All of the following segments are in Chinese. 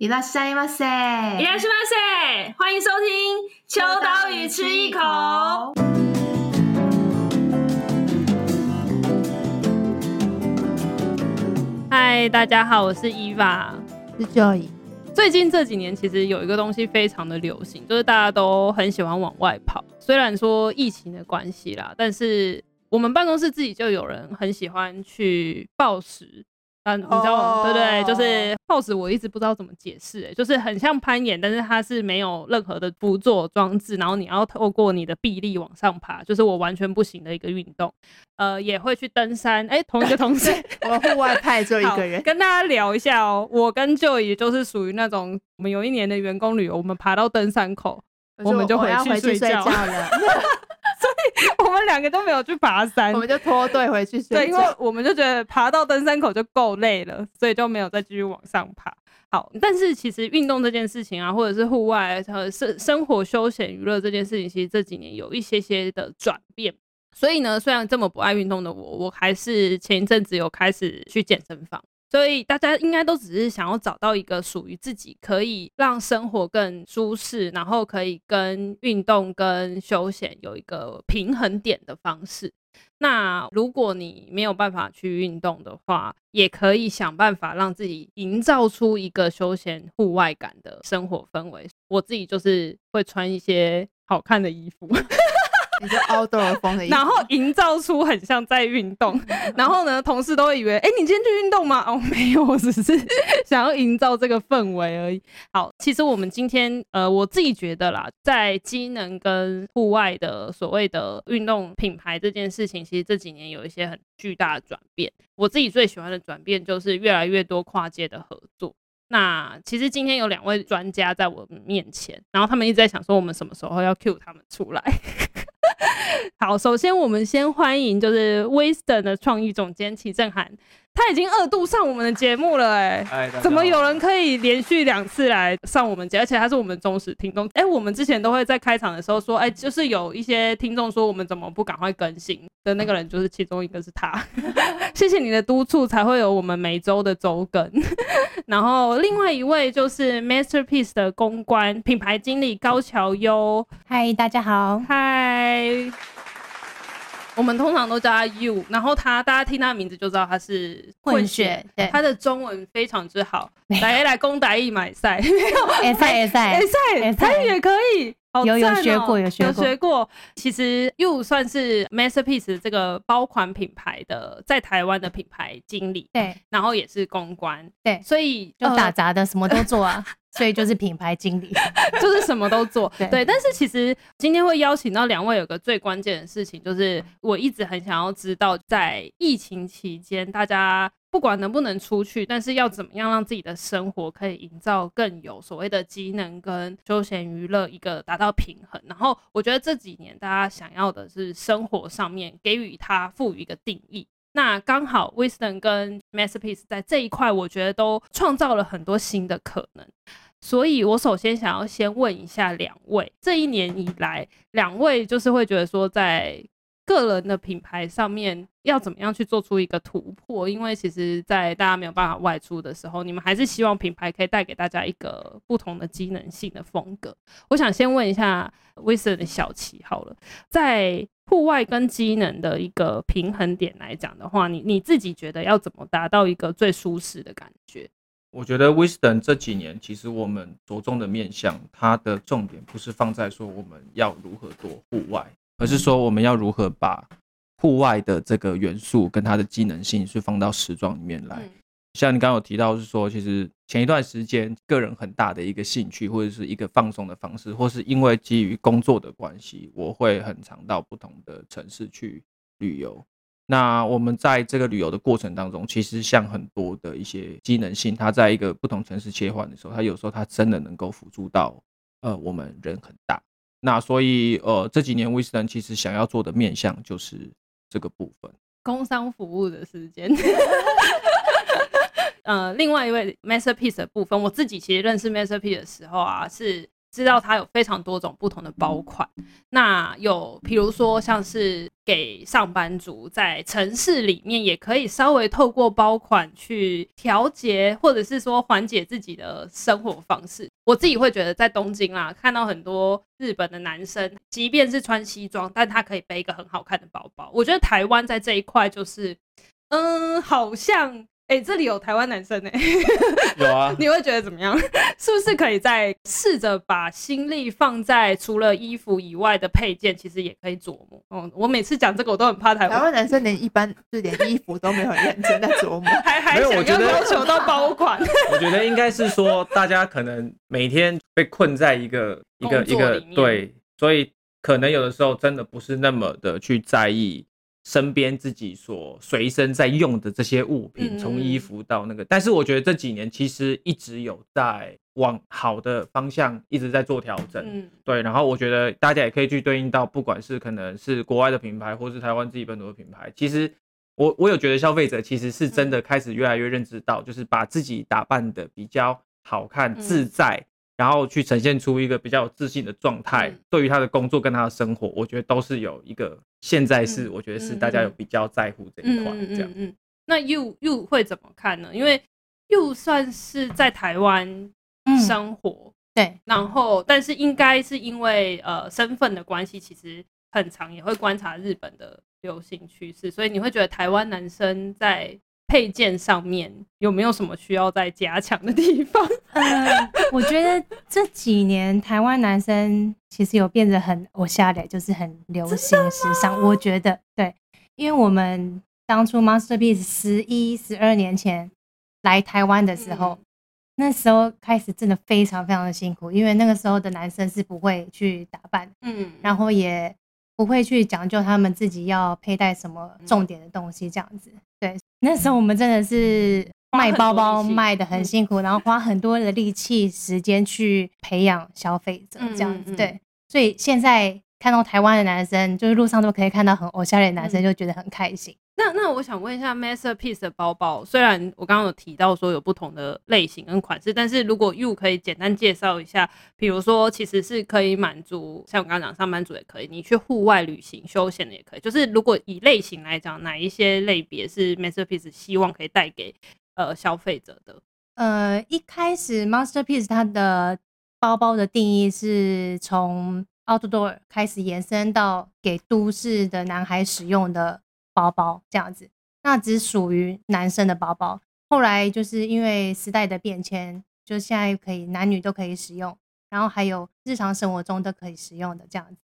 いらっしゃいませ，いらっしゃいませ，欢迎收听《秋刀鱼吃一口》。嗨，大家好，我是 Eva，是 Joy。最近这几年，其实有一个东西非常的流行，就是大家都很喜欢往外跑。虽然说疫情的关系啦，但是我们办公室自己就有人很喜欢去抱石。 嗯，你知道，oh. 对对，就是抱石，我一直不知道怎么解释，哎，就是很像攀岩，但是它是没有任何的辅助装置，然后你要透过你的臂力往上爬，就是我完全不行的一个运动。呃，也会去登山，哎，同一个同事，我户外派就一个人，跟大家聊一下哦。我跟 Joey 就是属于那种，我们有一年的员工旅游，我们爬到登山口，我，我们就回去睡觉了。所以我们两个都没有去爬山，我们就脱队回去睡觉。对，因为我们就觉得爬到登山口就够累了，所以就没有再继续往上爬。好，但是其实运动这件事情啊，或者是户外和生生活休闲娱乐这件事情，其实这几年有一些些的转变。所以呢，虽然这么不爱运动的我，我还是前一阵子有开始去健身房。所以大家应该都只是想要找到一个属于自己可以让生活更舒适，然后可以跟运动跟休闲有一个平衡点的方式。那如果你没有办法去运动的话，也可以想办法让自己营造出一个休闲户外感的生活氛围。我自己就是会穿一些好看的衣服。你是 outdoor 风的，然后营造出很像在运动，然后呢，同事都会以为，哎、欸，你今天去运动吗？哦，没有，我只是 想要营造这个氛围而已。好，其实我们今天，呃，我自己觉得啦，在机能跟户外的所谓的运动品牌这件事情，其实这几年有一些很巨大的转变。我自己最喜欢的转变就是越来越多跨界的合作。那其实今天有两位专家在我们面前，然后他们一直在想说，我们什么时候要 cue 他们出来。好，首先我们先欢迎就是 Wisdom 的创意总监齐正涵。他已经二度上我们的节目了，欸，哎，怎么有人可以连续两次来上我们节？而且他是我们忠实听众。哎，我们之前都会在开场的时候说，哎，就是有一些听众说我们怎么不赶快更新的那个人，就是其中一个是他。谢谢你的督促，才会有我们每周的周更。然后另外一位就是 Masterpiece 的公关品牌经理高桥优。嗨，大家好。嗨。我们通常都叫他 You，然后他大家听他的名字就知道他是混血，对，他的中文非常之好，来来攻打一买赛，没 有，哎赛。哎赛哎赛，台语也可以，好有有学过有学过，有学过。其实 You 算是 Masterpiece 这个包款品牌的在台湾的品牌经理，对，然后也是公关，对，所以就打杂的什么都做啊。所以就是品牌经理，就是什么都做。对，对，但是其实今天会邀请到两位，有个最关键的事情，就是我一直很想要知道，在疫情期间，大家不管能不能出去，但是要怎么样让自己的生活可以营造更有所谓的机能跟休闲娱乐一个达到平衡。然后我觉得这几年大家想要的是生活上面给予它赋予一个定义。那刚好，Wisdom 跟 Masterpiece 在这一块，我觉得都创造了很多新的可能。所以我首先想要先问一下两位，这一年以来，两位就是会觉得说，在个人的品牌上面要怎么样去做出一个突破？因为其实，在大家没有办法外出的时候，你们还是希望品牌可以带给大家一个不同的机能性的风格。我想先问一下 Wisdom 的小齐好了，在户外跟机能的一个平衡点来讲的话，你你自己觉得要怎么达到一个最舒适的感觉？我觉得 Wisdom 这几年其实我们着重的面向，它的重点不是放在说我们要如何做户外，而是说我们要如何把户外的这个元素跟它的机能性是放到时装里面来。像你刚刚有提到，是说其实前一段时间个人很大的一个兴趣，或者是一个放松的方式，或是因为基于工作的关系，我会很常到不同的城市去旅游。那我们在这个旅游的过程当中，其实像很多的一些机能性，它在一个不同城市切换的时候，它有时候它真的能够辅助到呃我们人很大。那所以呃这几年威斯丹其实想要做的面向就是这个部分，工商服务的时间。呃，另外一位 Masterpiece 的部分，我自己其实认识 Masterpiece 的时候啊，是知道它有非常多种不同的包款。那有比如说像是给上班族在城市里面，也可以稍微透过包款去调节，或者是说缓解自己的生活方式。我自己会觉得在东京啦，看到很多日本的男生，即便是穿西装，但他可以背一个很好看的包包。我觉得台湾在这一块就是，嗯，好像。哎、欸，这里有台湾男生呢、欸，有啊，你会觉得怎么样？是不是可以再试着把心力放在除了衣服以外的配件，其实也可以琢磨。嗯，我每次讲这个，我都很怕台湾台湾男生连一般就连衣服都没有很认真在琢磨，还还想要要求到包款。我觉得应该是说，大家可能每天被困在一个一个一个对，所以可能有的时候真的不是那么的去在意。身边自己所随身在用的这些物品，从衣服到那个，但是我觉得这几年其实一直有在往好的方向一直在做调整，嗯，对。然后我觉得大家也可以去对应到，不管是可能是国外的品牌，或是台湾自己本土的品牌，其实我我有觉得消费者其实是真的开始越来越认知到，就是把自己打扮的比较好看、自在。然后去呈现出一个比较有自信的状态，嗯、对于他的工作跟他的生活，我觉得都是有一个现在是我觉得是大家有比较在乎这一块这样。嗯，嗯，嗯，那 you you 会怎么看呢？因为 you 算是在台湾生活，嗯、对，然后但是应该是因为呃身份的关系，其实很长也会观察日本的流行趋势，所以你会觉得台湾男生在。配件上面有没有什么需要再加强的地方？呃，我觉得这几年台湾男生其实有变得很我下的，就是很流行时尚。我觉得对，因为我们当初 Masterpiece 十一、十二年前来台湾的时候，嗯，那时候开始真的非常非常的辛苦，因为那个时候的男生是不会去打扮，嗯，然后也不会去讲究他们自己要佩戴什么重点的东西，这样子。对，那时候我们真的是卖包包卖的很辛苦，然后花很多的力气、时间去培养消费者这样子。对，所以现在看到台湾的男生，就是路上都可以看到很偶像的男生，就觉得很开心。那那我想问一下，Masterpiece 的包包，虽然我刚刚有提到说有不同的类型跟款式，但是如果 You 可以简单介绍一下，比如说其实是可以满足像我刚刚讲上班族也可以，你去户外旅行休闲的也可以。就是如果以类型来讲，哪一些类别是 Masterpiece 希望可以带给呃消费者的？呃，一开始 Masterpiece 它的包包的定义是从 Outdoor 开始延伸到给都市的男孩使用的。包包这样子，那只属于男生的包包。后来就是因为时代的变迁，就现在可以男女都可以使用，然后还有日常生活中都可以使用的这样子。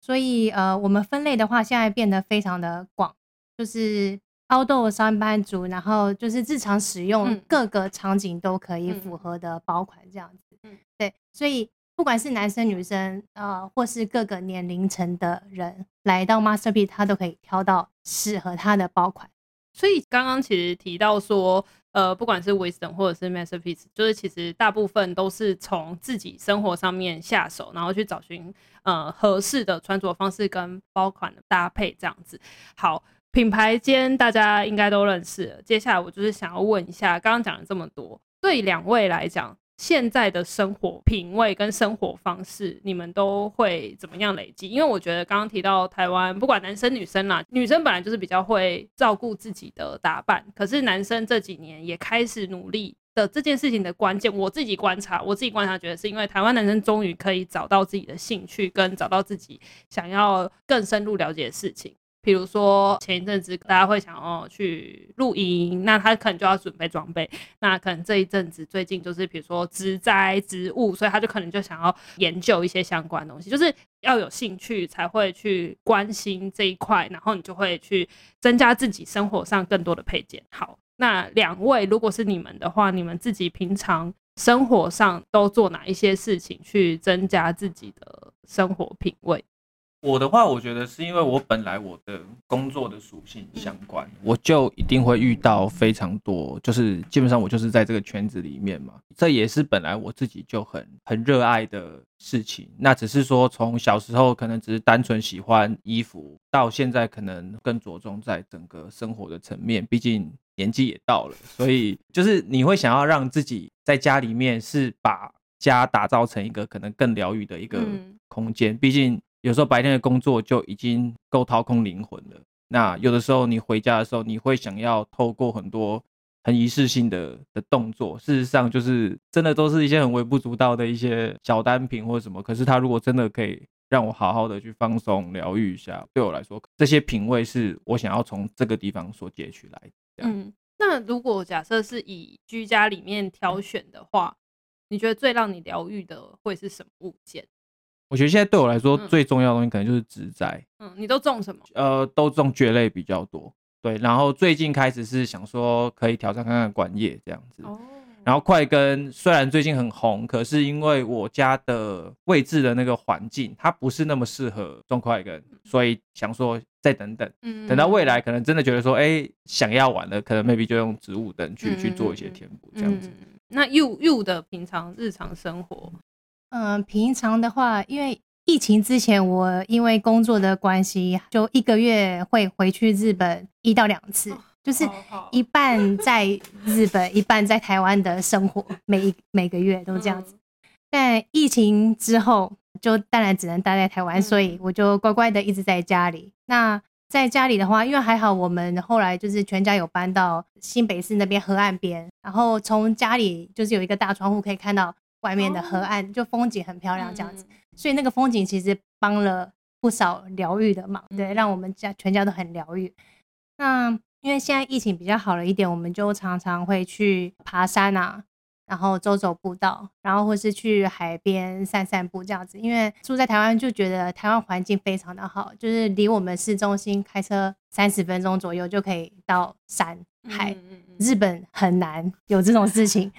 所以呃，我们分类的话，现在变得非常的广，就是 outdoor 上班族，然后就是日常使用各个场景都可以符合的包款这样子。嗯，对，所以。不管是男生女生，呃，或是各个年龄层的人来到 Masterpiece，他都可以挑到适合他的包款。所以刚刚其实提到说，呃，不管是 Wisdom 或者是 Masterpiece，就是其实大部分都是从自己生活上面下手，然后去找寻呃合适的穿着方式跟包款的搭配这样子。好，品牌间大家应该都认识。接下来我就是想要问一下，刚刚讲了这么多，对两位来讲。现在的生活品味跟生活方式，你们都会怎么样累积？因为我觉得刚刚提到台湾，不管男生女生啦，女生本来就是比较会照顾自己的打扮，可是男生这几年也开始努力的这件事情的关键，我自己观察，我自己观察觉得是因为台湾男生终于可以找到自己的兴趣，跟找到自己想要更深入了解的事情。比如说前一阵子大家会想要去露营，那他可能就要准备装备。那可能这一阵子最近就是比如说植栽植物，所以他就可能就想要研究一些相关东西，就是要有兴趣才会去关心这一块，然后你就会去增加自己生活上更多的配件。好，那两位如果是你们的话，你们自己平常生活上都做哪一些事情去增加自己的生活品味？我的话，我觉得是因为我本来我的工作的属性相关，我就一定会遇到非常多，就是基本上我就是在这个圈子里面嘛，这也是本来我自己就很很热爱的事情。那只是说从小时候可能只是单纯喜欢衣服，到现在可能更着重在整个生活的层面，毕竟年纪也到了，所以就是你会想要让自己在家里面是把。家打造成一个可能更疗愈的一个空间。毕竟有时候白天的工作就已经够掏空灵魂了。那有的时候你回家的时候，你会想要透过很多很仪式性的的动作，事实上就是真的都是一些很微不足道的一些小单品或者什么。可是它如果真的可以让我好好的去放松疗愈一下，对我来说，这些品味是我想要从这个地方所截取来的。嗯，那如果假设是以居家里面挑选的话，你觉得最让你疗愈的会是什么物件？我觉得现在对我来说最重要的东西可能就是植栽。嗯，你都种什么？呃，都种蕨类比较多。对，然后最近开始是想说可以挑战看看管叶这样子。哦。然后快根虽然最近很红，可是因为我家的位置的那个环境，它不是那么适合种快根，所以想说再等等，嗯，等到未来可能真的觉得说，哎，想要玩了，可能 maybe 就用植物灯去去做一些填补这样子。那 you you 的平常日常生活？嗯，平常的话，因为疫情之前，我因为工作的关系，就一个月会回去日本一到两次，就是一半在日本，一半在台湾的生活，每一每个月都这样子。但疫情之后，就当然只能待在台湾，所以我就乖乖的一直在家里。那在家里的话，因为还好我们后来就是全家有搬到新北市那边河岸边，然后从家里就是有一个大窗户可以看到。外面的河岸就风景很漂亮，这样子，所以那个风景其实帮了不少疗愈的忙，对，让我们家全家都很疗愈。那因为现在疫情比较好了一点，我们就常常会去爬山啊，然后走走步道，然后或是去海边散散步这样子。因为住在台湾就觉得台湾环境非常的好，就是离我们市中心开车三十分钟左右就可以到山海。日本很难有这种事情。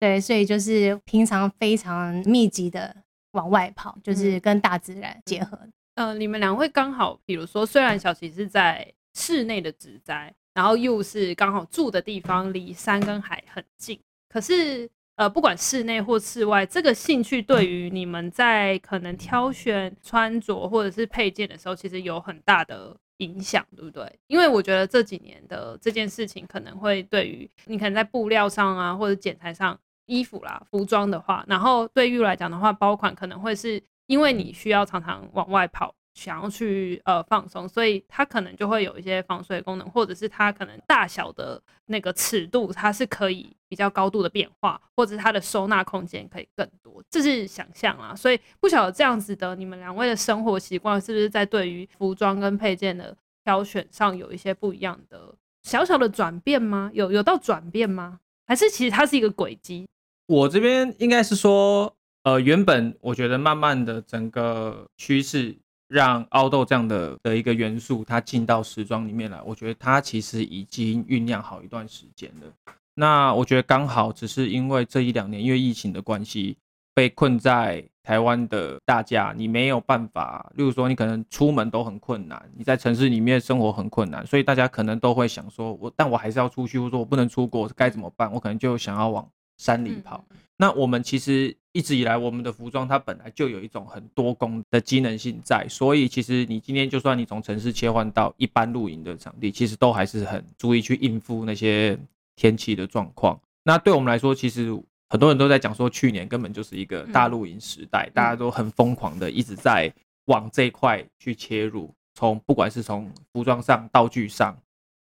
对，所以就是平常非常密集的往外跑，就是跟大自然结合。嗯、呃，你们两位刚好，比如说，虽然小琪是在室内的植栽，然后又是刚好住的地方离山跟海很近，可是呃，不管室内或室外，这个兴趣对于你们在可能挑选穿着或者是配件的时候，其实有很大的影响，对不对？因为我觉得这几年的这件事情，可能会对于你可能在布料上啊，或者剪裁上。衣服啦，服装的话，然后对于来讲的话，包款可能会是因为你需要常常往外跑，想要去呃放松，所以它可能就会有一些防水功能，或者是它可能大小的那个尺度，它是可以比较高度的变化，或者是它的收纳空间可以更多，这是想象啊。所以不晓得这样子的，你们两位的生活习惯是不是在对于服装跟配件的挑选上有一些不一样的小小的转变吗？有有到转变吗？还是其实它是一个轨迹？我这边应该是说，呃，原本我觉得慢慢的整个趋势让凹豆这样的的一个元素它进到时装里面来，我觉得它其实已经酝酿好一段时间了。那我觉得刚好只是因为这一两年因为疫情的关系被困在台湾的大家，你没有办法，例如说你可能出门都很困难，你在城市里面生活很困难，所以大家可能都会想说，我但我还是要出去，或者说我不能出国该怎么办？我可能就想要往。山里跑，那我们其实一直以来，我们的服装它本来就有一种很多功的机能性在，所以其实你今天就算你从城市切换到一般露营的场地，其实都还是很足以去应付那些天气的状况。那对我们来说，其实很多人都在讲说，去年根本就是一个大露营时代，大家都很疯狂的一直在往这一块去切入，从不管是从服装上、道具上，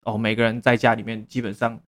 哦，每个人在家里面基本上。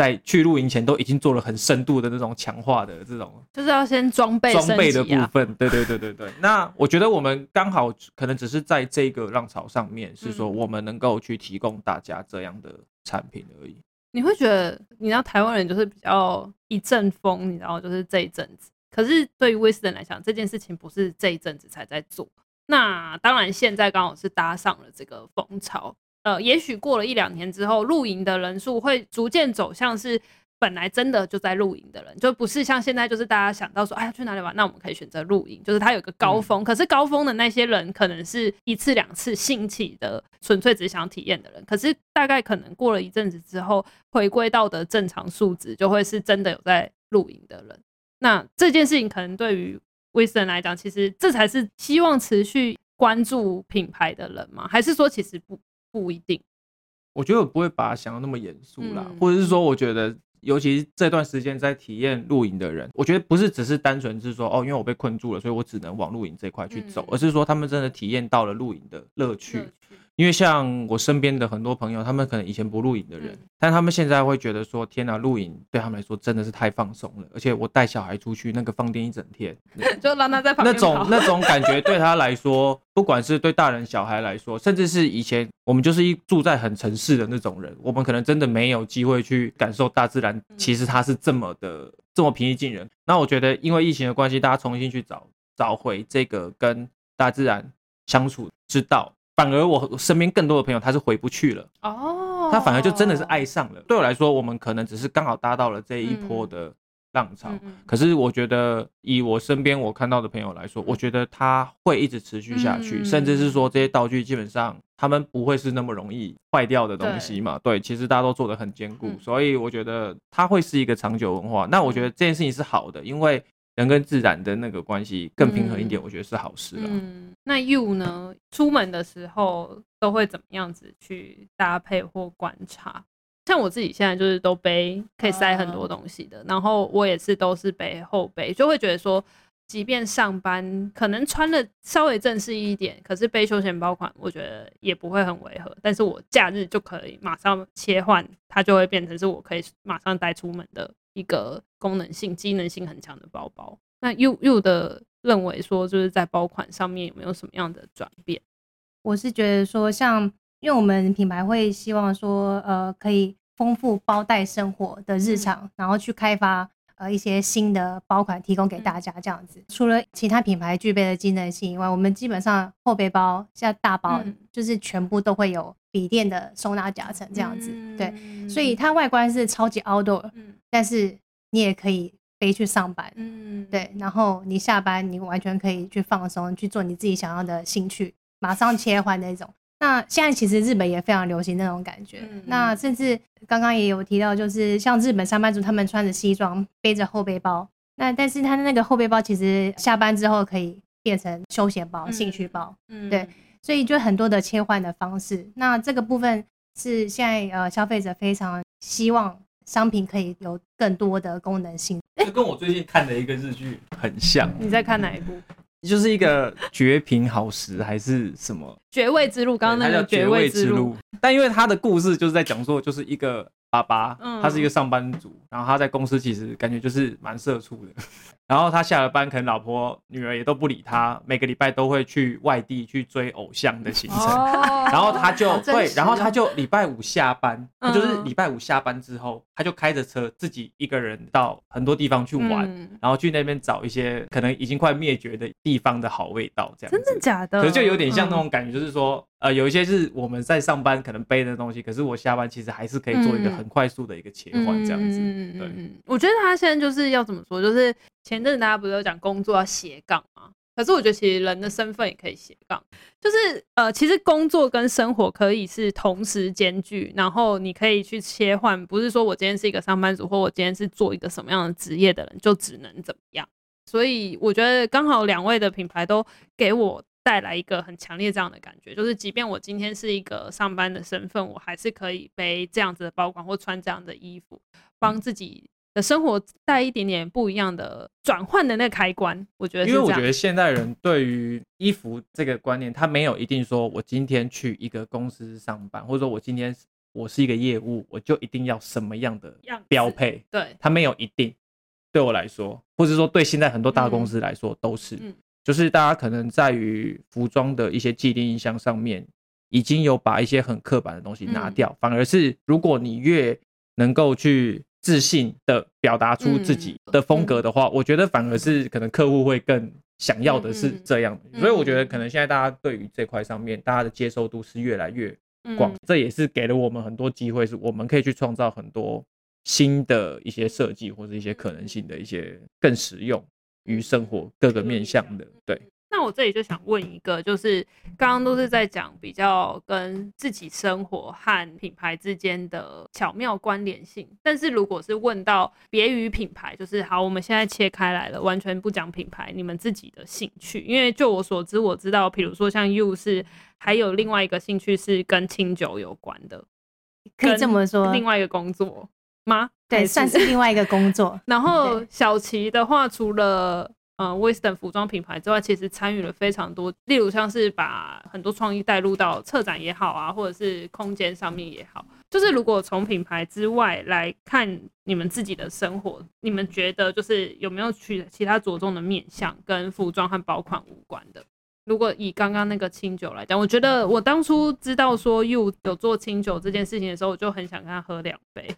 在去露营前都已经做了很深度的那种强化的这种，就是要先装备装备的部分。对对对对对。那我觉得我们刚好可能只是在这个浪潮上面，是说我们能够去提供大家这样的产品而已。你会觉得，你知道台湾人就是比较一阵风，你知道，就是这一阵子。可是对于威斯人来讲，这件事情不是这一阵子才在做。那当然，现在刚好是搭上了这个风潮。呃，也许过了一两年之后，露营的人数会逐渐走向是本来真的就在露营的人，就不是像现在就是大家想到说，哎呀去哪里玩，那我们可以选择露营，就是它有个高峰。嗯、可是高峰的那些人，可能是一次两次兴起的，纯粹只想体验的人。可是大概可能过了一阵子之后，回归到的正常数值，就会是真的有在露营的人。那这件事情可能对于威斯人来讲，其实这才是希望持续关注品牌的人吗？还是说其实不？不一定，我觉得我不会把它想的那么严肃啦，嗯、或者是说，我觉得尤其是这段时间在体验露营的人，我觉得不是只是单纯是说哦，因为我被困住了，所以我只能往露营这块去走，而是说他们真的体验到了露营的乐趣。因为像我身边的很多朋友，他们可能以前不露营的人，但他们现在会觉得说，天哪，露营对他们来说真的是太放松了。而且我带小孩出去，那个放电一整天，就让他在旁边那种那种感觉对他来说，不管是对大人小孩来说，甚至是以前我们就是一住在很城市的那种人，我们可能真的没有机会去感受大自然，其实它是这么的这么平易近人。那我觉得，因为疫情的关系，大家重新去找找回这个跟大自然相处之道。反而我身边更多的朋友他是回不去了。哦，他反而就真的是爱上了。对我来说，我们可能只是刚好搭到了这一波的浪潮，可是我觉得以我身边我看到的朋友来说，我觉得他会一直持续下去，甚至是说这些道具基本上他们不会是那么容易坏掉的东西嘛。对，其实大家都做得很坚固，所以我觉得它会是一个长久文化。那我觉得这件事情是好的，因为。人跟自然的那个关系更平衡一点，嗯、我觉得是好事了。嗯，那 you 呢？出门的时候都会怎么样子去搭配或观察？像我自己现在就是都背可以塞很多东西的，然后我也是都是背后背，就会觉得说，即便上班可能穿的稍微正式一点，可是背休闲包款，我觉得也不会很违和。但是我假日就可以马上切换，它就会变成是我可以马上带出门的。一个功能性、机能性很强的包包。那 you you 的认为说，就是在包款上面有没有什么样的转变？我是觉得说，像因为我们品牌会希望说，呃，可以丰富包袋生活的日常，嗯、然后去开发呃一些新的包款，提供给大家这样子。嗯、除了其他品牌具备的机能性以外，我们基本上后背包像大包，就是全部都会有笔电的收纳夹层这样子。嗯、对，所以它外观是超级 outdoor。嗯但是你也可以背去上班，嗯，对，然后你下班你完全可以去放松，去做你自己想要的兴趣，马上切换那种。那现在其实日本也非常流行那种感觉，嗯、那甚至刚刚也有提到，就是像日本上班族他们穿着西装背着后背包，那但是他的那个后背包其实下班之后可以变成休闲包、嗯、兴趣包，嗯，对，所以就很多的切换的方式。那这个部分是现在呃消费者非常希望。商品可以有更多的功能性，这跟我最近看的一个日剧很像。你在看哪一部？就是一个绝品好食还是什么？绝味之路。刚刚那个爵位之路，但因为他的故事就是在讲说，就是一个爸爸，他是一个上班族，然后他在公司其实感觉就是蛮社畜的。然后他下了班，可能老婆、女儿也都不理他，每个礼拜都会去外地去追偶像的行程。哦、然后他就会，然后他就礼拜五下班，他就是礼拜五下班之后，他就开着车自己一个人到很多地方去玩，嗯、然后去那边找一些可能已经快灭绝的地方的好味道，这样。真的假的？可是就有点像那种感觉，就是说。呃，有一些是我们在上班可能背的东西，可是我下班其实还是可以做一个很快速的一个切换，这样子。嗯、对，我觉得他现在就是要怎么说，就是前阵子大家不是有讲工作要斜杠吗？可是我觉得其实人的身份也可以斜杠，就是呃，其实工作跟生活可以是同时兼具，然后你可以去切换，不是说我今天是一个上班族，或我今天是做一个什么样的职业的人，就只能怎么样。所以我觉得刚好两位的品牌都给我。带来一个很强烈这样的感觉，就是即便我今天是一个上班的身份，我还是可以背这样子的包裹或穿这样的衣服，帮自己的生活带一点点不一样的转换的那个开关。我觉得，因为我觉得现代人对于衣服这个观念，他没有一定说我今天去一个公司上班，或者说我今天我是一个业务，我就一定要什么样的标配。对，他没有一定。对我来说，或者说对现在很多大公司来说，都是。嗯嗯就是大家可能在于服装的一些既定印象上面，已经有把一些很刻板的东西拿掉，反而是如果你越能够去自信的表达出自己的风格的话，我觉得反而是可能客户会更想要的是这样。所以我觉得可能现在大家对于这块上面，大家的接受度是越来越广，这也是给了我们很多机会，是我们可以去创造很多新的一些设计或者一些可能性的一些更实用。于生活各个面向的，对。那我这里就想问一个，就是刚刚都是在讲比较跟自己生活和品牌之间的巧妙关联性，但是如果是问到别于品牌，就是好，我们现在切开来了，完全不讲品牌，你们自己的兴趣，因为就我所知，我知道，比如说像 you 是还有另外一个兴趣是跟清酒有关的，可以这么说，另外一个工作吗？对，算是另外一个工作。然后小齐的话，除了呃 Western 服装品牌之外，其实参与了非常多，例如像是把很多创意带入到策展也好啊，或者是空间上面也好。就是如果从品牌之外来看你们自己的生活，你们觉得就是有没有去其他着重的面向跟服装和包款无关的？如果以刚刚那个清酒来讲，我觉得我当初知道说 You 有做清酒这件事情的时候，我就很想跟他喝两杯。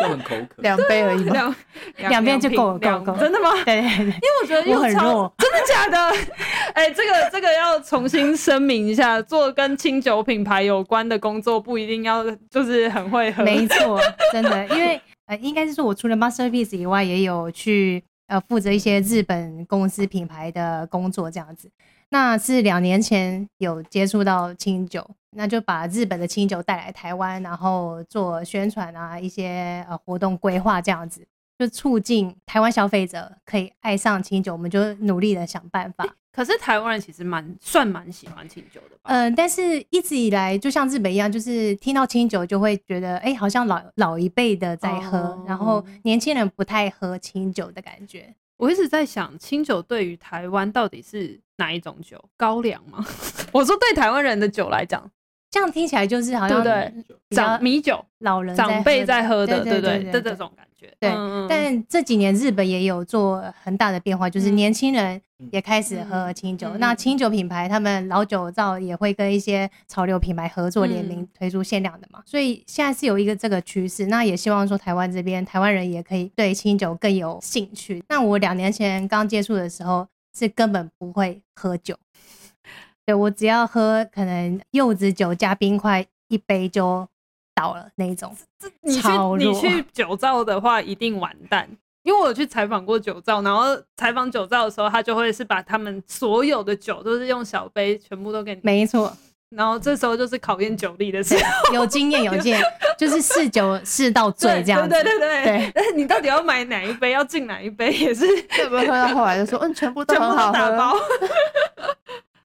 就很口渴，两杯而已嘛，两两杯就够了，够够。真的吗？对，对，对，因为我觉得又很弱，真的假的？哎、欸，这个这个要重新声明一下，做跟清酒品牌有关的工作不一定要就是很会喝，没错，真的，因为呃，应该是说我除了 Masterpiece 以外，也有去呃负责一些日本公司品牌的工作这样子。那是两年前有接触到清酒，那就把日本的清酒带来台湾，然后做宣传啊，一些呃活动规划这样子，就促进台湾消费者可以爱上清酒，我们就努力的想办法。可是台湾人其实蛮算蛮喜欢清酒的吧？嗯，但是一直以来就像日本一样，就是听到清酒就会觉得，哎、欸，好像老老一辈的在喝，哦、然后年轻人不太喝清酒的感觉。我一直在想，清酒对于台湾到底是哪一种酒？高粱吗？我说对台湾人的酒来讲，这样听起来就是好像对长米酒，老人长辈在喝的，对对对，这种感觉。对，但这几年日本也有做很大的变化，就是年轻人也开始喝清酒。那清酒品牌他们老酒造也会跟一些潮流品牌合作联名推出限量的嘛，所以现在是有一个这个趋势。那也希望说台湾这边台湾人也可以对清酒更有兴趣。那我两年前刚接触的时候是根本不会喝酒，对，我只要喝可能柚子酒加冰块一杯就。倒了那一种，你去你去 酒造的话一定完蛋，因为我有去采访过酒造，然后采访酒造的时候，他就会是把他们所有的酒都是用小杯全部都给你，没错。然后这时候就是考验酒力的时候，有经验有经验，就是试酒试到醉这样子。对对对对，但是你到底要买哪一杯，要进哪一杯，也是会不会喝到后来就说，嗯，全部都很好喝。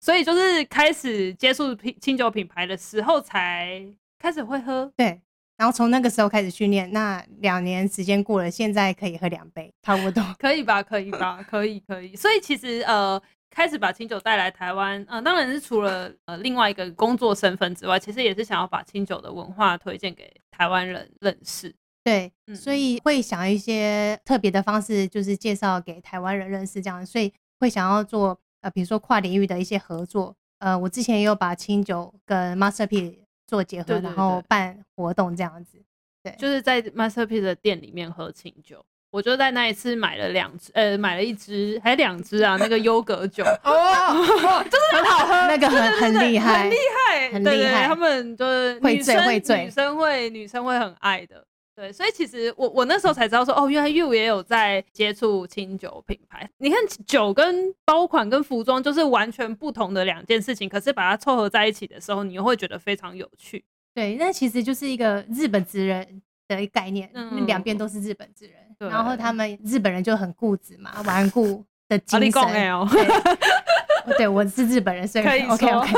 所以就是开始接触品清酒品牌的时候才。开始会喝，对，然后从那个时候开始训练，那两年时间过了，现在可以喝两杯，差不多，可以吧？可以吧？可以，可以。所以其实呃，开始把清酒带来台湾，呃，当然是除了呃另外一个工作身份之外，其实也是想要把清酒的文化推荐给台湾人认识。对，嗯，所以会想一些特别的方式，就是介绍给台湾人认识这样，所以会想要做呃，比如说跨领域的一些合作。呃，我之前也有把清酒跟 Masterpiece 做结合，然后办活动这样子，对，就是在 Masterpiece 的店里面喝清酒。我就在那一次买了两支，呃，买了一支，还两支啊，那个优格酒哦，就是很好喝，那个很很厉害，很厉害，很厉害，他们就是会醉会醉，女生会女生会很爱的。对，所以其实我我那时候才知道说，哦，原来 You 也有在接触清酒品牌。你看，酒跟包款跟服装就是完全不同的两件事情，可是把它凑合在一起的时候，你又会觉得非常有趣。对，那其实就是一个日本职人的概念，嗯，两边都是日本职人，然后他们日本人就很固执嘛，顽固的精神。哦、对，对，我是日本人，所以可以 OK OK。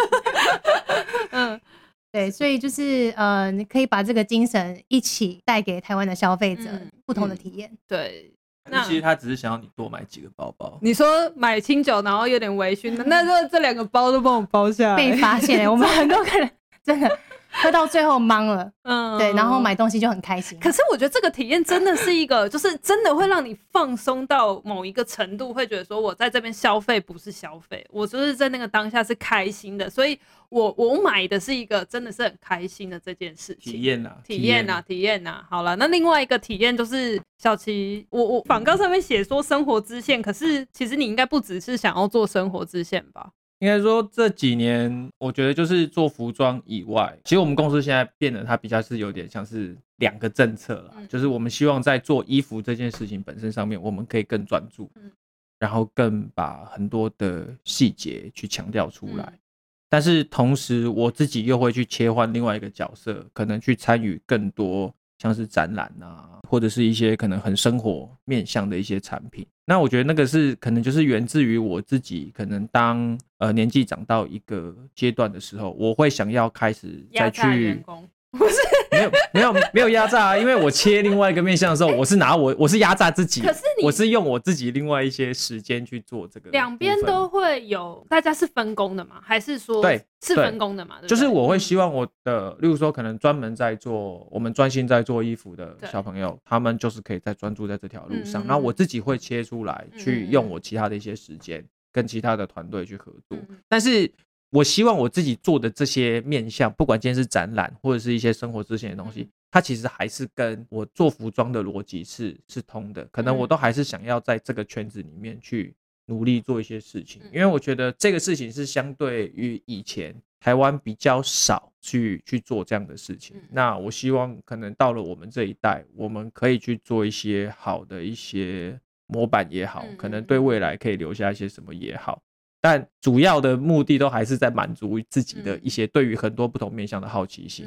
嗯。对，所以就是呃，你可以把这个精神一起带给台湾的消费者不同的体验。嗯、对，那其实他只是想要你多买几个包包。你说买清酒，然后有点微醺，那这这两个包都帮我包下来。被发现，我们很多个人真的。喝到最后懵了，嗯，对，然后买东西就很开心。可是我觉得这个体验真的是一个，就是真的会让你放松到某一个程度，会觉得说我在这边消费不是消费，我就是在那个当下是开心的，所以我我买的是一个真的是很开心的这件事情。体验啊，体验啊，体验啊。好了，那另外一个体验就是小琪，我我广告上面写说生活支线，可是其实你应该不只是想要做生活支线吧？应该说这几年，我觉得就是做服装以外，其实我们公司现在变得它比较是有点像是两个政策了，就是我们希望在做衣服这件事情本身上面，我们可以更专注，然后更把很多的细节去强调出来。但是同时，我自己又会去切换另外一个角色，可能去参与更多。像是展览啊，或者是一些可能很生活面向的一些产品，那我觉得那个是可能就是源自于我自己，可能当呃年纪长到一个阶段的时候，我会想要开始再去 不是。没有没有没有压榨啊，因为我切另外一个面向的时候，我是拿我我是压榨自己，可是你我是用我自己另外一些时间去做这个，两边都会有，大家是分工的吗？还是说对是分工的嘛？就是我会希望我的，例如说可能专门在做我们专心在做衣服的小朋友，他们就是可以在专注在这条路上，然后我自己会切出来去用我其他的一些时间跟其他的团队去合作，但是。我希望我自己做的这些面向，不管今天是展览或者是一些生活之前的东西，它其实还是跟我做服装的逻辑是是通的。可能我都还是想要在这个圈子里面去努力做一些事情，因为我觉得这个事情是相对于以前台湾比较少去去做这样的事情。那我希望可能到了我们这一代，我们可以去做一些好的一些模板也好，可能对未来可以留下一些什么也好。但主要的目的都还是在满足自己的一些对于很多不同面向的好奇心。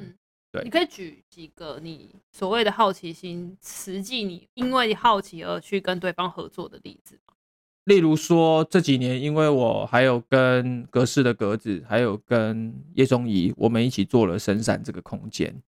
对，你可以举几个你所谓的好奇心，实际你因为好奇而去跟对方合作的例子吗？例如说这几年，因为我还有跟格式的格子，还有跟叶宗仪，我们一起做了神闪这个空间。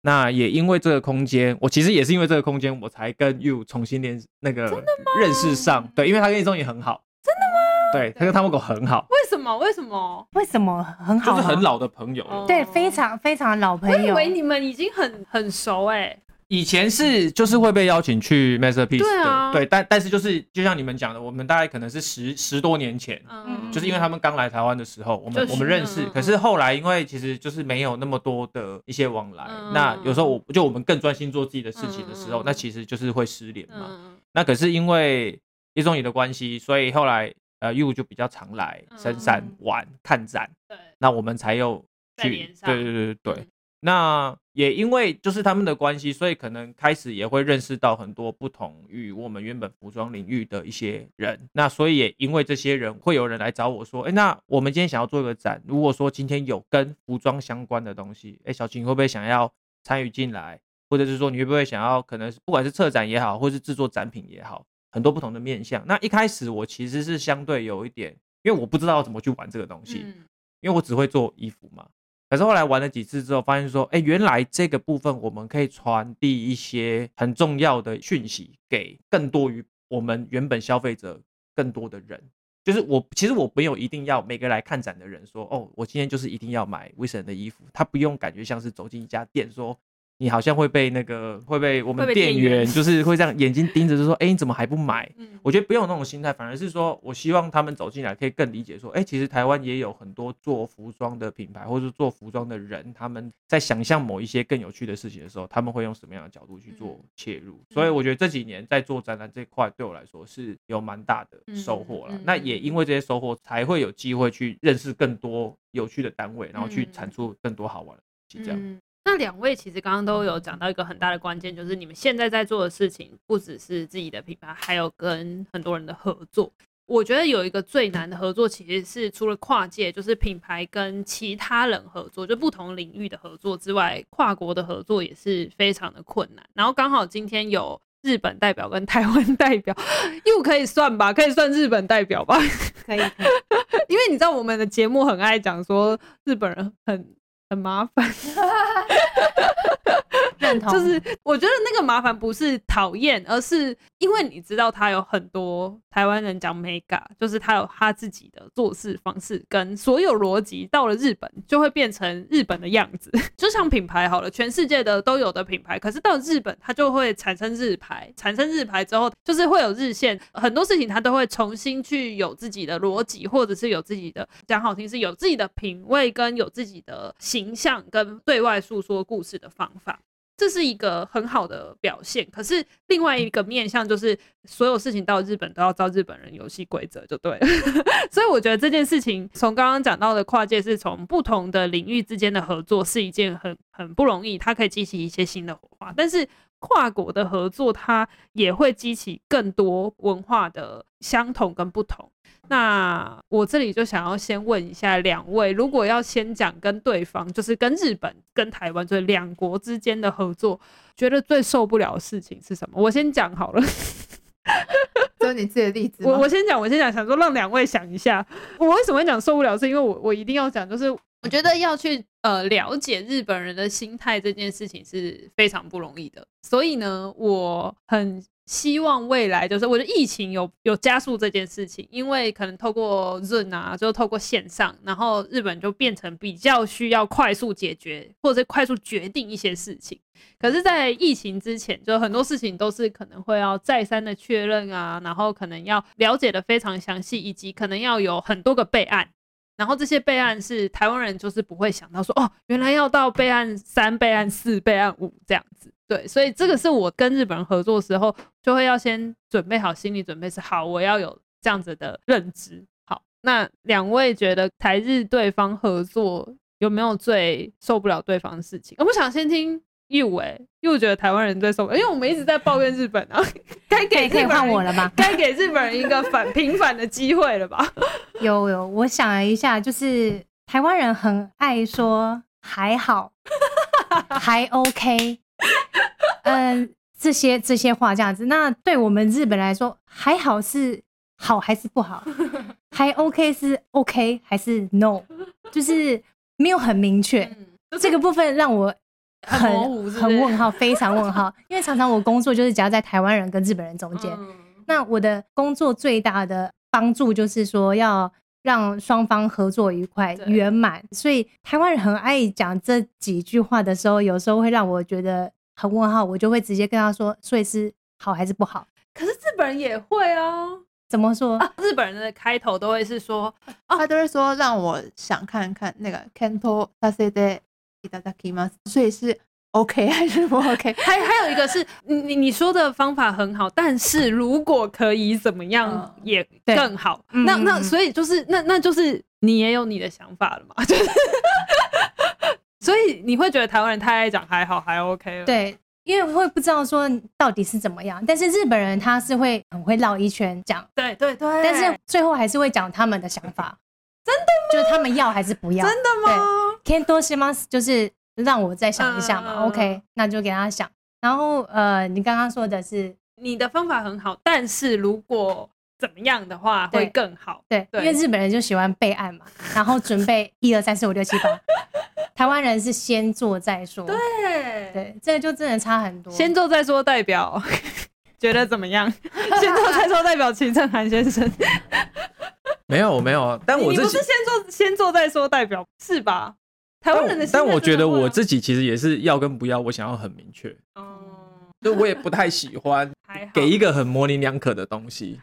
那也因为这个空间，我其实也是因为这个空间，我才跟 You 重新连那个认识上。对，因为他跟叶宗仪很好。真的吗？对，他跟他们狗很好。为什么？为什么？为什么很好？就是很老的朋友。对，非常非常老朋友。我以为你们已经很很熟哎、欸。以前是就是会被邀请去 Masterpiece 对啊，对，但但是就是就像你们讲的，我们大概可能是十十多年前，嗯，就是因为他们刚来台湾的时候，我们我们认识。可是后来因为其实就是没有那么多的一些往来，那有时候我就我们更专心做自己的事情的时候，那其实就是会失联嘛。那可是因为叶宗仪的关系，所以后来。呃，You 就比较常来深山玩、嗯、看展，对，那我们才有去，对对对对对。嗯、那也因为就是他们的关系，所以可能开始也会认识到很多不同于我们原本服装领域的一些人。那所以也因为这些人，会有人来找我说，哎、欸，那我们今天想要做一个展，如果说今天有跟服装相关的东西，哎、欸，小晴会不会想要参与进来？或者是说你会不会想要，可能不管是策展也好，或是制作展品也好。很多不同的面向。那一开始我其实是相对有一点，因为我不知道怎么去玩这个东西，因为我只会做衣服嘛。可是后来玩了几次之后，发现说，哎，原来这个部分我们可以传递一些很重要的讯息给更多于我们原本消费者更多的人。就是我其实我没有一定要每个来看展的人说，哦，我今天就是一定要买 w i s o n 的衣服，他不用感觉像是走进一家店说。你好像会被那个会被我们店员就是会这样眼睛盯着，就说：“哎，你怎么还不买？”我觉得不用有那种心态，反而是说我希望他们走进来可以更理解，说：“哎，其实台湾也有很多做服装的品牌，或者是做服装的人，他们在想象某一些更有趣的事情的时候，他们会用什么样的角度去做切入。”所以我觉得这几年在做展览这块，对我来说是有蛮大的收获了。那也因为这些收获，才会有机会去认识更多有趣的单位，然后去产出更多好玩的东西，这样。那两位其实刚刚都有讲到一个很大的关键，就是你们现在在做的事情不只是自己的品牌，还有跟很多人的合作。我觉得有一个最难的合作，其实是除了跨界，就是品牌跟其他人合作，就不同领域的合作之外，跨国的合作也是非常的困难。然后刚好今天有日本代表跟台湾代表，又可以算吧，可以算日本代表吧？可以，因为你知道我们的节目很爱讲说日本人很。很麻烦，认同。就是我觉得那个麻烦不是讨厌，而是因为你知道他有很多台湾人讲 mega，，就是他有他自己的做事方式跟所有逻辑，到了日本就会变成日本的样子。就像品牌好了，全世界的都有的品牌，可是到日本它就会产生日牌，产生日牌之后就是会有日线，很多事情它都会重新去有自己的逻辑，或者是有自己的讲好听是有自己的品味跟有自己的。形象跟对外诉说故事的方法，这是一个很好的表现。可是另外一个面向就是，所有事情到日本都要照日本人游戏规则就对了。所以我觉得这件事情从刚刚讲到的跨界，是从不同的领域之间的合作是一件很很不容易，它可以激起一些新的火花。但是跨国的合作，它也会激起更多文化的相同跟不同。那我这里就想要先问一下两位，如果要先讲跟对方，就是跟日本、跟台湾，就是两国之间的合作，觉得最受不了的事情是什么？我先讲好了，就你自己的例子。我我先讲，我先讲，想说让两位想一下，我为什么会讲受不了？是因为我我一定要讲，就是我觉得要去呃了解日本人的心态这件事情是非常不容易的，所以呢，我很。希望未来就是，我觉得疫情有有加速这件事情，因为可能透过 Zoom 啊，就透过线上，然后日本就变成比较需要快速解决或者快速决定一些事情。可是，在疫情之前，就很多事情都是可能会要再三的确认啊，然后可能要了解的非常详细，以及可能要有很多个备案。然后这些备案是台湾人就是不会想到说哦，原来要到备案三、备案四、备案五这样子。对，所以这个是我跟日本人合作的时候就会要先准备好心理准备是好，我要有这样子的认知。好，那两位觉得台日对方合作有没有最受不了对方的事情？我想先听 you 哎，you 觉得台湾人最受不了，因为我们一直在抱怨日本啊，该给 可以换我了吧？该给日本人一个反平反的机会了吧？有有，我想了一下，就是台湾人很爱说还好，还 OK，嗯，这些这些话这样子。那对我们日本来说，还好是好还是不好？还 OK 是 OK 还是 No？就是没有很明确。这个部分让我很很问号，非常问号。因为常常我工作就是夹在台湾人跟日本人中间。那我的工作最大的帮助就是说，要让双方合作愉快圆满，所以台湾人很爱讲这几句话的时候，有时候会让我觉得很问号，我就会直接跟他说，所以是好还是不好？可是日本人也会哦，怎么说？啊，日本人的开头都会是说，他都会说让我想看看那个所以是。OK 还是不 OK？还还有一个是你你说的方法很好，但是如果可以怎么样也更好。嗯、那那所以就是那那就是你也有你的想法了嘛？就是，所以你会觉得台湾人太爱讲还好还 OK 了？对，因为会不知道说到底是怎么样。但是日本人他是会很会绕一圈讲，对对对，但是最后还是会讲他们的想法。真的吗？就是他们要还是不要？真的吗？对，Kento shimasu 就是。让我再想一下嘛、嗯、，OK，那就给他想。然后呃，你刚刚说的是你的方法很好，但是如果怎么样的话会更好。对，对，因为日本人就喜欢备案嘛，然后准备一二三四五六七八。台湾人是先做再说。对对，这个就真的差很多。先做再说，代表 觉得怎么样？先做再说，代表秦正涵先生。没有没有，但我你不是先做先做再说，代表是吧？台湾人的，但我觉得我自己其实也是要跟不要，我想要很明确。哦、嗯，就我也不太喜欢 给一个很模棱两可的东西。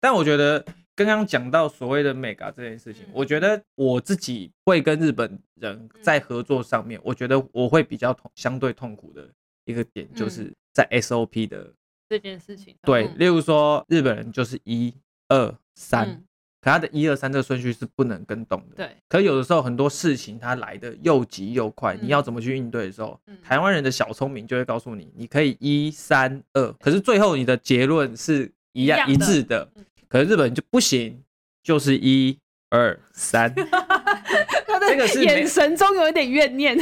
但我觉得刚刚讲到所谓的 mega 这件事情，我觉得我自己会跟日本人在合作上面，我觉得我会比较痛，相对痛苦的一个点，就是在 SOP 的这件事情。对，例如说日本人就是一二三。可他的一二三这个顺序是不能跟动的。对。可有的时候很多事情它来的又急又快，嗯、你要怎么去应对的时候，嗯、台湾人的小聪明就会告诉你，你可以一三二，可是最后你的结论是一样一致的。嗯、可是日本人就不行，就是一二三。这个是眼神中有一点怨念。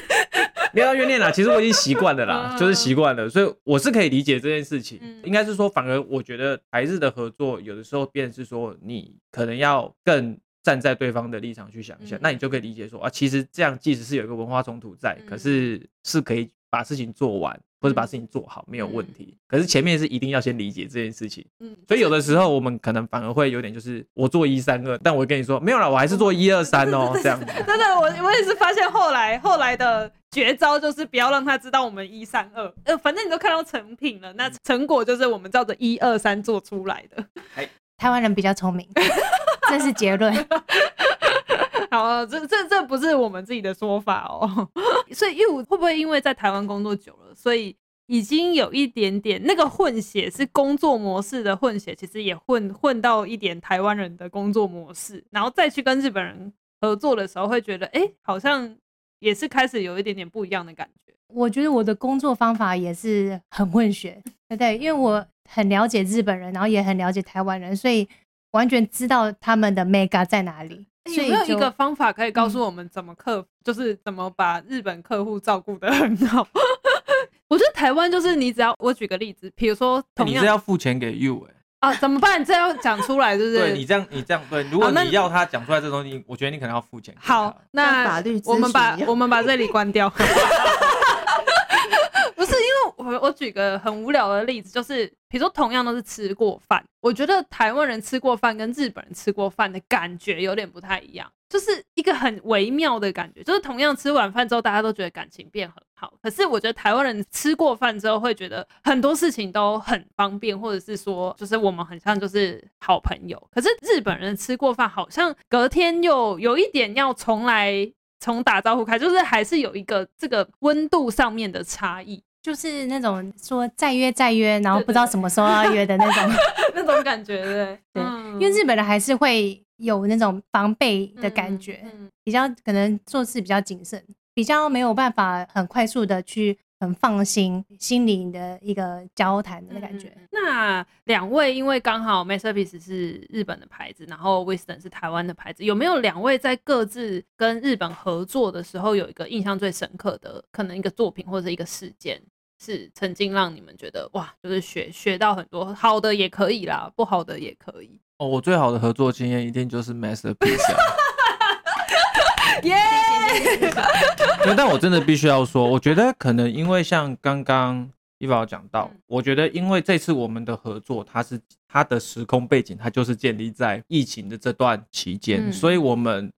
不要怨念啦，其实我已经习惯了啦，就是习惯了，所以我是可以理解这件事情。应该是说，反而我觉得台日的合作有的时候变成是说，你可能要更站在对方的立场去想一下，那你就可以理解说啊，其实这样即使是有一个文化冲突在，可是是可以把事情做完。或者把事情做好没有问题，可是前面是一定要先理解这件事情。嗯，所以有的时候我们可能反而会有点就是我做一三二，但我跟你说没有啦，我还是做一二三哦，这样。真的，我我也是发现后来后来的绝招就是不要让他知道我们一三二，呃，反正你都看到成品了，那成果就是我们照着一二三做出来的。台湾人比较聪明，这是结论。好，这这这不是我们自己的说法哦。所以，因为会不会因为在台湾工作久了，所以已经有一点点那个混血是工作模式的混血，其实也混混到一点台湾人的工作模式，然后再去跟日本人合作的时候，会觉得哎、欸，好像也是开始有一点点不一样的感觉。我觉得我的工作方法也是很混血，对对，因为我很了解日本人，然后也很了解台湾人，所以完全知道他们的 mega 在哪里。有没有一个方法可以告诉我们怎么克服，嗯、就是怎么把日本客户照顾得很好？我觉得台湾就是你只要我举个例子，比如说同样，你是要付钱给 you 哎、啊，怎么办？这要讲出来，是不是？对你这样，你这样对，如果你要他讲出来这东西，我觉得你可能要付钱。好，那法律我们把我们把这里关掉。我我举个很无聊的例子，就是比如说同样都是吃过饭，我觉得台湾人吃过饭跟日本人吃过饭的感觉有点不太一样，就是一个很微妙的感觉，就是同样吃完饭之后大家都觉得感情变很好，可是我觉得台湾人吃过饭之后会觉得很多事情都很方便，或者是说就是我们很像就是好朋友，可是日本人吃过饭好像隔天又有一点要重来从打招呼开，就是还是有一个这个温度上面的差异。就是那种说再约再约，然后不知道什么时候要约的那种。那种感觉，对对，因为日本人还是会有那种防备的感觉，比较可能做事比较谨慎，比较没有办法很快速的去很放心心灵的一个交谈的感觉。那两位因为刚好 Masterpiece 是日本的牌子，然后 Wisdom 是台湾的牌子，有没有两位在各自跟日本合作的时候有一个印象最深刻的可能一个作品或者一个事件？是曾经让你们觉得哇，就是学学到很多，好的也可以啦，不好的也可以。哦，我最好的合作经验一定就是 Masterpiece 啊。耶！但我真的必须要说，我觉得可能因为像刚刚一宝讲到，我觉得因为这次我们的合作，它是它的时空背景，它就是建立在疫情的这段期间，嗯、所以我们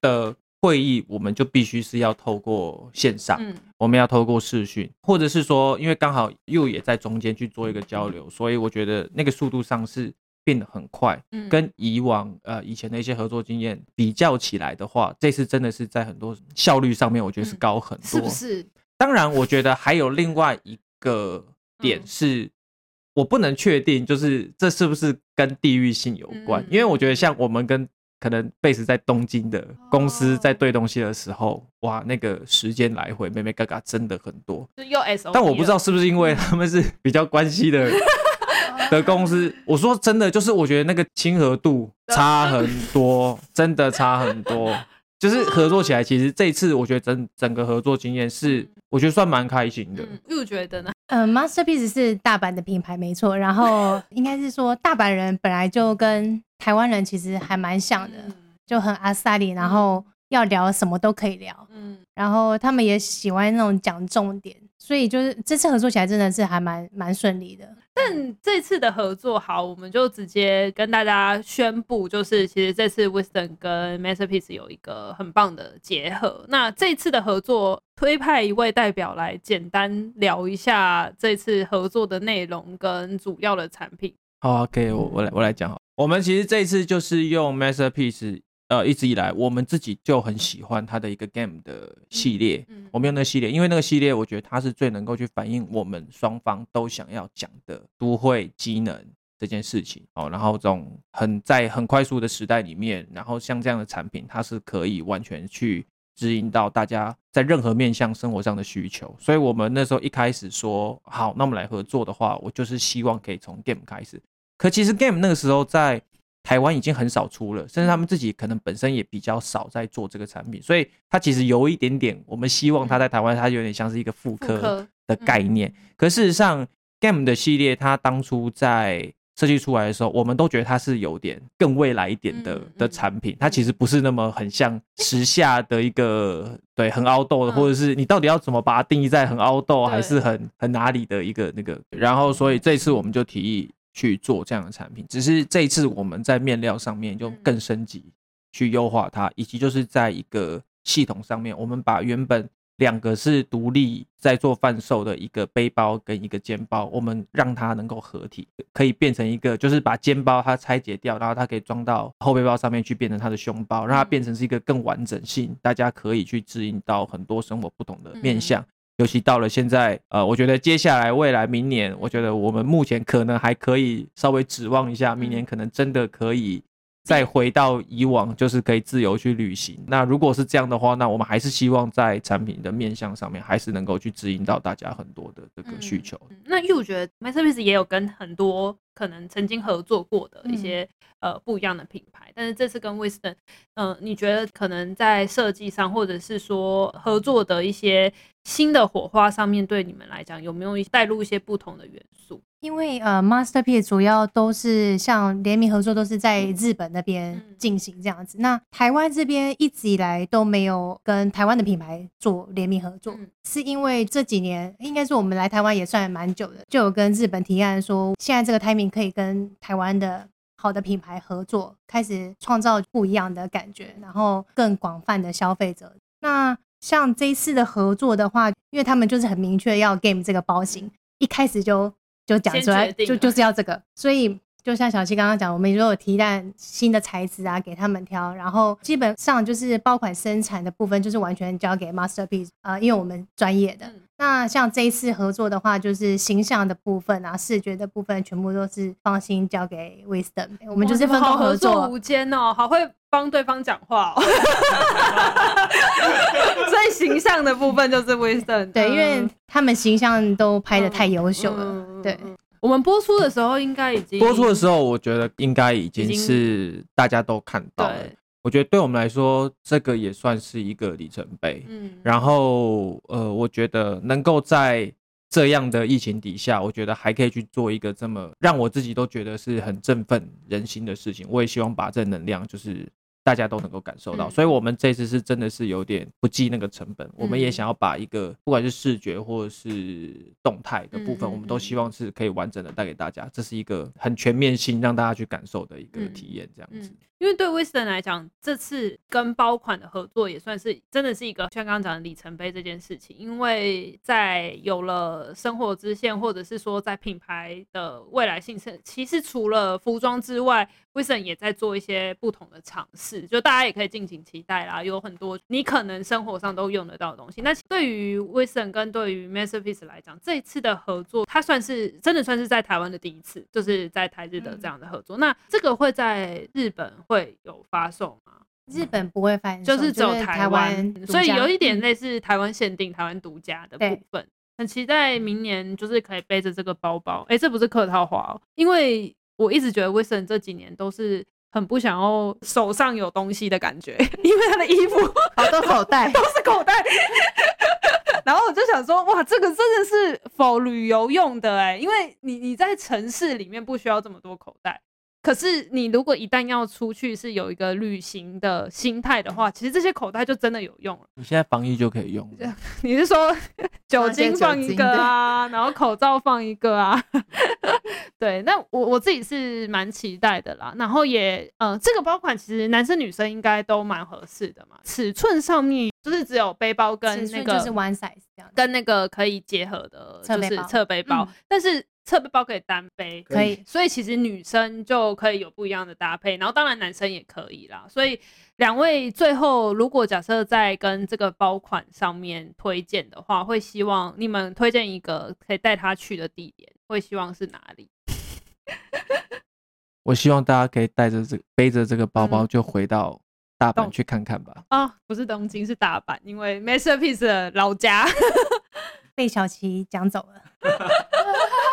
的。会议我们就必须是要透过线上，嗯、我们要透过视讯，或者是说，因为刚好又也在中间去做一个交流，所以我觉得那个速度上是变得很快。嗯、跟以往呃以前的一些合作经验比较起来的话，这次真的是在很多效率上面，我觉得是高很多。嗯、是不是？当然，我觉得还有另外一个点是，我不能确定，就是这是不是跟地域性有关？嗯、因为我觉得像我们跟可能 base 在东京的公司在对东西的时候，哦、哇，那个时间来回，妹妹嘎嘎真的很多。但我不知道是不是因为他们是比较关系的 的公司。我说真的，就是我觉得那个亲和度差很多，真的差很多。就是合作起来，其实这一次我觉得整整个合作经验是，我觉得算蛮开心的。又觉得呢？嗯，Masterpiece 是大阪的品牌没错，然后 应该是说大阪人本来就跟。台湾人其实还蛮像的，就很阿萨里，然后要聊什么都可以聊，嗯，然后他们也喜欢那种讲重点，所以就是这次合作起来真的是还蛮蛮顺利的。但这次的合作好，我们就直接跟大家宣布，就是其实这次 Wisdom 跟 Masterpiece 有一个很棒的结合。那这次的合作，推派一位代表来简单聊一下这次合作的内容跟主要的产品。好，OK，我我来我来讲我们其实这次就是用 Masterpiece，呃，一直以来我们自己就很喜欢它的一个 game 的系列。嗯，我们用那个系列，因为那个系列我觉得它是最能够去反映我们双方都想要讲的都会机能这件事情。哦，然后这种很在很快速的时代里面，然后像这样的产品，它是可以完全去指引到大家在任何面向生活上的需求。所以我们那时候一开始说好，那我们来合作的话，我就是希望可以从 game 开始。可其实 Game 那个时候在台湾已经很少出了，甚至他们自己可能本身也比较少在做这个产品，所以它其实有一点点，我们希望它在台湾它有点像是一个复刻的概念。可事实上，Game 的系列它当初在设计出来的时候，我们都觉得它是有点更未来一点的的产品，它其实不是那么很像 时下的一个对很 outdoor 的，或者是你到底要怎么把它定义在很 outdoor 还是很很哪里的一个那个。然后所以这次我们就提议。去做这样的产品，只是这一次我们在面料上面就更升级，去优化它，以及就是在一个系统上面，我们把原本两个是独立在做贩售的一个背包跟一个肩包，我们让它能够合体，可以变成一个，就是把肩包它拆解掉，然后它可以装到后背包上面去，变成它的胸包，让它变成是一个更完整性，大家可以去适应到很多生活不同的面向。尤其到了现在，呃，我觉得接下来未来明年，我觉得我们目前可能还可以稍微指望一下，明年可能真的可以再回到以往，就是可以自由去旅行。那如果是这样的话，那我们还是希望在产品的面向上面，还是能够去指引到大家很多的这个需求。嗯嗯、那因为我觉得 Masterpiece 也有跟很多可能曾经合作过的一些、嗯、呃不一样的品牌，但是这次跟 Wisdom，嗯、呃，你觉得可能在设计上，或者是说合作的一些新的火花上面，对你们来讲有没有带入一些不同的元素？因为呃，Masterpiece 主要都是像联名合作，都是在日本那边进行这样子。嗯、那台湾这边一直以来都没有跟台湾的品牌做联名合作，嗯、是因为这几年应该是我们来台湾也算蛮久的，就有跟日本提案说，现在这个 timing 可以跟台湾的好的品牌合作，开始创造不一样的感觉，然后更广泛的消费者。那像这一次的合作的话，因为他们就是很明确要 game 这个包型，一开始就。就讲出来，就就是要这个，所以就像小七刚刚讲，我们如果有提弹新的材质啊，给他们挑，然后基本上就是包款生产的部分，就是完全交给 Masterpiece 啊、呃，因为我们专业的。嗯、那像这一次合作的话，就是形象的部分啊，视觉的部分，全部都是放心交给 Wisdom，我们就是分工合作，合作无间哦，好会帮对方讲话哦。所以形象的部分就是 Wisdom，对，因为他们形象都拍的太优秀了。嗯嗯对，我们播出的时候应该已经播出的时候，我觉得应该已经是大家都看到了。我觉得对我们来说，这个也算是一个里程碑。嗯，然后呃，我觉得能够在这样的疫情底下，我觉得还可以去做一个这么让我自己都觉得是很振奋人心的事情。我也希望把这能量就是。大家都能够感受到，所以我们这次是真的是有点不计那个成本，我们也想要把一个不管是视觉或者是动态的部分，我们都希望是可以完整的带给大家，这是一个很全面性让大家去感受的一个体验，这样子。因为对 Wisdom 来讲，这次跟包款的合作也算是真的是一个像刚刚讲的里程碑这件事情，因为在有了生活支线，或者是说在品牌的未来性上，其实除了服装之外，Wisdom 也在做一些不同的尝试，就大家也可以敬请期待啦。有很多你可能生活上都用得到的东西。那对于 Wisdom 跟对于 Masterpiece 来讲，这一次的合作，它算是真的算是在台湾的第一次，就是在台日的这样的合作。嗯、那这个会在日本。会有发售吗？日本不会发售，就是只有台湾，所以有一点类似台湾限定、台湾独家的部分。很期待明年就是可以背着这个包包。哎，这不是客套话哦，因为我一直觉得 Wisdom 这几年都是很不想要手上有东西的感觉，因为他的衣服 好多口袋都是口袋。然后我就想说，哇，这个真的是 for 旅游用的哎，因为你你在城市里面不需要这么多口袋。可是你如果一旦要出去是有一个旅行的心态的话，其实这些口袋就真的有用了。你现在防疫就可以用。你是说 酒精放一个啊，然后口罩放一个啊？对，那我我自己是蛮期待的啦。然后也，呃，这个包款其实男生女生应该都蛮合适的嘛。尺寸上面就是只有背包跟那个就是 one size 这样，跟那个可以结合的，就是侧背包，嗯、但是。侧背包可以单背，可以，所以其实女生就可以有不一样的搭配，然后当然男生也可以啦。所以两位最后如果假设在跟这个包款上面推荐的话，会希望你们推荐一个可以带他去的地点，会希望是哪里？我希望大家可以带着这个背着这个包包就回到大阪去看看吧。啊、嗯哦，不是东京，是大阪，因为 Masterpiece 的老家 被小琪讲走了。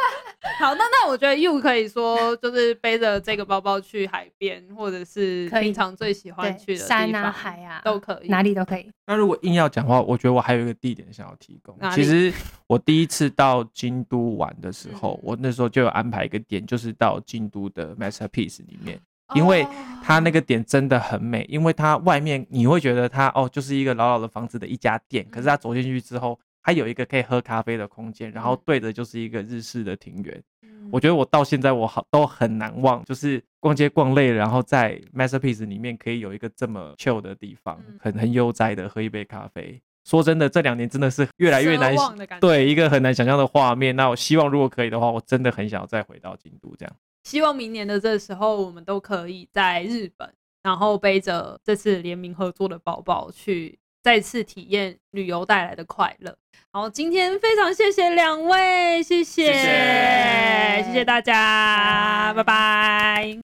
好，那那我觉得 You 可以说就是背着这个包包去海边，或者是平常最喜欢去的山啊、海啊都可以，哪里都可以。那如果硬要讲话，我觉得我还有一个地点想要提供。其实我第一次到京都玩的时候，我那时候就有安排一个点，就是到京都的 Masterpiece 里面，因为它那个点真的很美，因为它外面你会觉得它哦就是一个老老的房子的一家店，可是它走进去之后。它有一个可以喝咖啡的空间，然后对着就是一个日式的庭园。嗯、我觉得我到现在我好都很难忘，就是逛街逛累了，然后在 Masterpiece 里面可以有一个这么 chill 的地方，嗯、很很悠哉的喝一杯咖啡。说真的，这两年真的是越来越难，对一个很难想象的画面。那我希望如果可以的话，我真的很想要再回到京都这样。希望明年的这时候，我们都可以在日本，然后背着这次联名合作的包包去。再次体验旅游带来的快乐。好，今天非常谢谢两位，谢谢，谢谢，谢谢大家，拜拜。